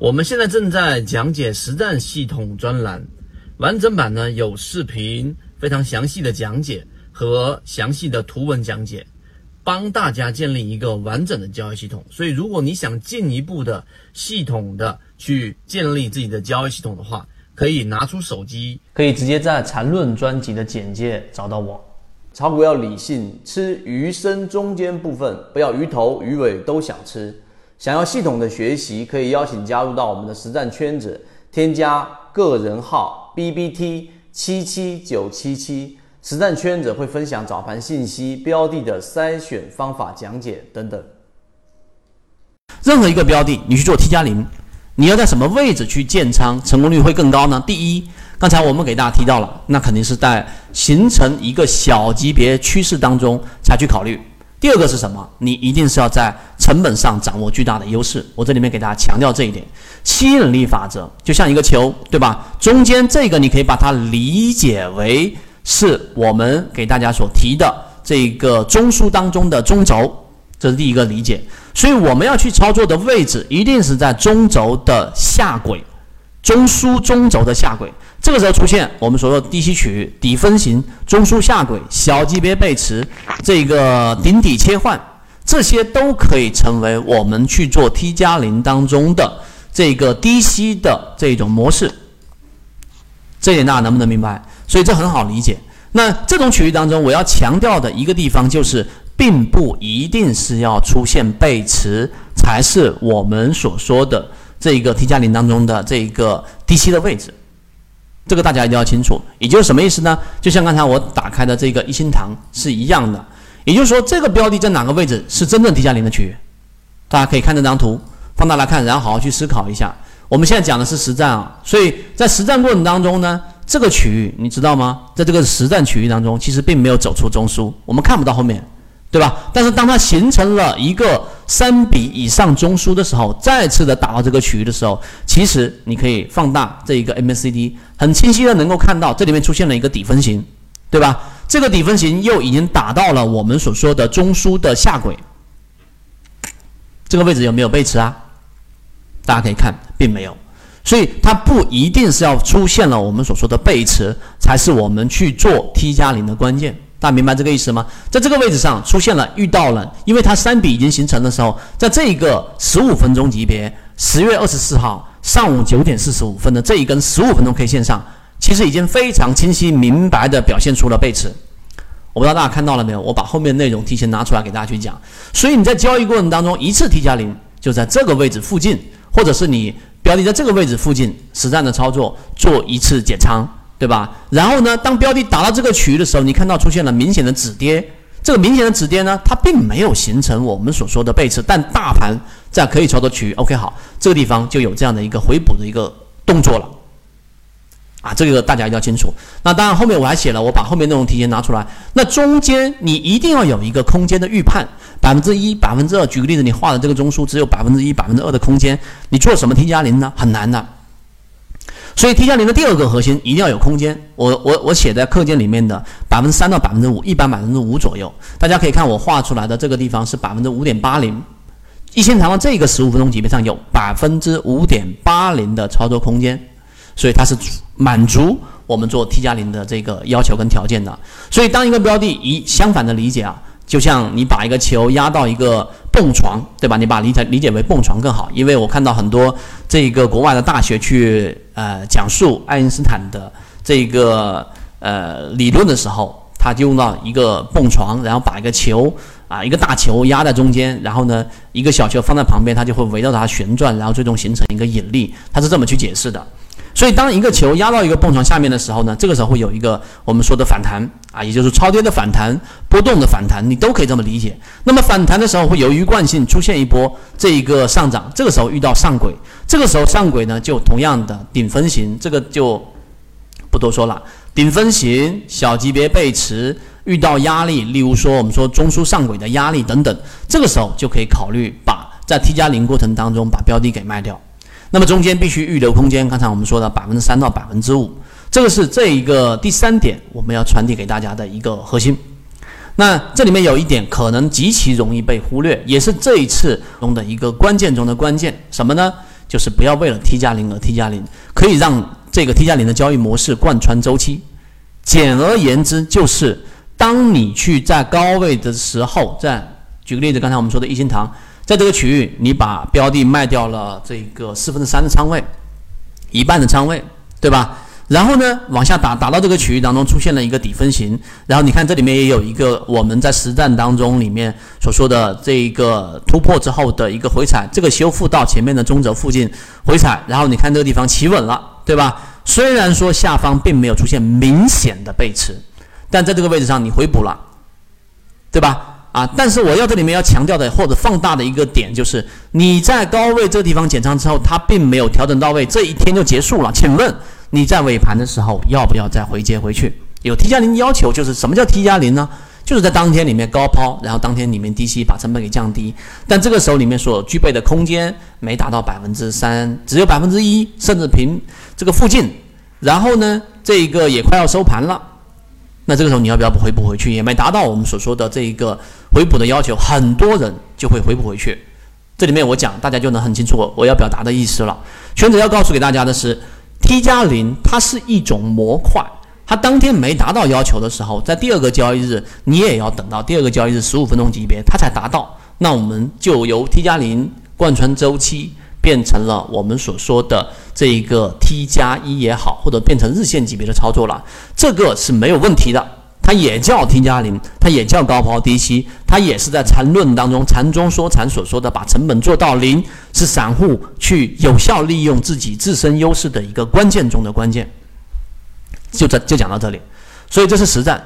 我们现在正在讲解实战系统专栏，完整版呢有视频，非常详细的讲解和详细的图文讲解，帮大家建立一个完整的交易系统。所以，如果你想进一步的系统的去建立自己的交易系统的话，可以拿出手机，可以直接在缠论专辑的简介找到我。炒股要理性，吃鱼身中间部分，不要鱼头鱼尾都想吃。想要系统的学习，可以邀请加入到我们的实战圈子，添加个人号 B B T 七七九七七，实战圈子会分享早盘信息、标的的筛选方法讲解等等。任何一个标的，你去做 T 加零，你要在什么位置去建仓，成功率会更高呢？第一。刚才我们给大家提到了，那肯定是在形成一个小级别趋势当中才去考虑。第二个是什么？你一定是要在成本上掌握巨大的优势。我这里面给大家强调这一点。吸引力法则就像一个球，对吧？中间这个你可以把它理解为是我们给大家所提的这个中枢当中的中轴，这是第一个理解。所以我们要去操作的位置一定是在中轴的下轨，中枢中轴的下轨。这个时候出现我们所说的低吸区域、底分型、中枢下轨、小级别背驰、这个顶底切换，这些都可以成为我们去做 T 加零当中的这个低吸的这种模式。这点大家能不能明白？所以这很好理解。那这种区域当中，我要强调的一个地方就是，并不一定是要出现背驰才是我们所说的这个 T 加零当中的这个低吸的位置。这个大家一定要清楚，也就是什么意思呢？就像刚才我打开的这个一心堂是一样的，也就是说这个标的在哪个位置是真正低加零的区域？大家可以看这张图，放大来看，然后好好去思考一下。我们现在讲的是实战啊，所以在实战过程当中呢，这个区域你知道吗？在这个实战区域当中，其实并没有走出中枢，我们看不到后面。对吧？但是当它形成了一个三笔以上中枢的时候，再次的打到这个区域的时候，其实你可以放大这一个 MACD，很清晰的能够看到这里面出现了一个底分型，对吧？这个底分型又已经打到了我们所说的中枢的下轨，这个位置有没有背驰啊？大家可以看，并没有，所以它不一定是要出现了我们所说的背驰，才是我们去做 T 加零的关键。大家明白这个意思吗？在这个位置上出现了遇到了，因为它三笔已经形成的时候，在这一个十五分钟级别，十月二十四号上午九点四十五分的这一根十五分钟 K 线上，其实已经非常清晰明白的表现出了背驰。我不知道大家看到了没有？我把后面内容提前拿出来给大家去讲。所以你在交易过程当中，一次 T 加零就在这个位置附近，或者是你标的在这个位置附近实战的操作做一次减仓。对吧？然后呢，当标的打到这个区域的时候，你看到出现了明显的止跌。这个明显的止跌呢，它并没有形成我们所说的背驰，但大盘在可以操作区域，OK，好，这个地方就有这样的一个回补的一个动作了。啊，这个大家一定要清楚。那当然，后面我还写了，我把后面内容提前拿出来。那中间你一定要有一个空间的预判，百分之一、百分之二。举个例子，你画的这个中枢只有百分之一、百分之二的空间，你做什么 T 加零呢？很难的。所以 T 加零的第二个核心一定要有空间。我我我写在课件里面的百分之三到百分之五，一般百分之五左右。大家可以看我画出来的这个地方是百分之五点八零，一线长的这个十五分钟级别上有百分之五点八零的操作空间，所以它是满足我们做 T 加零的这个要求跟条件的。所以当一个标的以相反的理解啊。就像你把一个球压到一个蹦床，对吧？你把理解理解为蹦床更好，因为我看到很多这个国外的大学去呃讲述爱因斯坦的这个呃理论的时候，他就用到一个蹦床，然后把一个球啊一个大球压在中间，然后呢一个小球放在旁边，它就会围绕它旋转，然后最终形成一个引力，它是这么去解释的。所以，当一个球压到一个蹦床下面的时候呢，这个时候会有一个我们说的反弹啊，也就是超跌的反弹、波动的反弹，你都可以这么理解。那么反弹的时候会由于惯性出现一波这一个上涨，这个时候遇到上轨，这个时候上轨呢就同样的顶分型，这个就不多说了。顶分型小级别背驰遇到压力，例如说我们说中枢上轨的压力等等，这个时候就可以考虑把在 T 加零过程当中把标的给卖掉。那么中间必须预留空间，刚才我们说的百分之三到百分之五，这个是这一个第三点我们要传递给大家的一个核心。那这里面有一点可能极其容易被忽略，也是这一次中的一个关键中的关键，什么呢？就是不要为了 T 加零而 T 加零，可以让这个 T 加零的交易模式贯穿周期。简而言之，就是当你去在高位的时候，在举个例子，刚才我们说的一心堂，在这个区域，你把标的卖掉了这个四分之三的仓位，一半的仓位，对吧？然后呢，往下打，打到这个区域当中出现了一个底分型，然后你看这里面也有一个我们在实战当中里面所说的这一个突破之后的一个回踩，这个修复到前面的中轴附近回踩，然后你看这个地方企稳了，对吧？虽然说下方并没有出现明显的背驰，但在这个位置上你回补了，对吧？啊，但是我要这里面要强调的或者放大的一个点就是，你在高位这个地方减仓之后，它并没有调整到位，这一天就结束了。请问？你在尾盘的时候要不要再回接回去？有 T 加零要求，就是什么叫 T 加零呢？就是在当天里面高抛，然后当天里面低吸，把成本给降低。但这个时候里面所具备的空间没达到百分之三，只有百分之一，甚至平这个附近。然后呢，这一个也快要收盘了，那这个时候你要不要回补回去？也没达到我们所说的这一个回补的要求，很多人就会回补回去。这里面我讲，大家就能很清楚我我要表达的意思了。圈子要告诉给大家的是。T 加零，它是一种模块，它当天没达到要求的时候，在第二个交易日，你也要等到第二个交易日十五分钟级别，它才达到。那我们就由 T 加零贯穿周期，变成了我们所说的这一个 T 加一也好，或者变成日线级别的操作了，这个是没有问题的。它也叫 T 加零，它也叫高抛低吸，它也是在缠论当中缠中说禅所说的把成本做到零，是散户去有效利用自己自身优势的一个关键中的关键。就这就讲到这里，所以这是实战。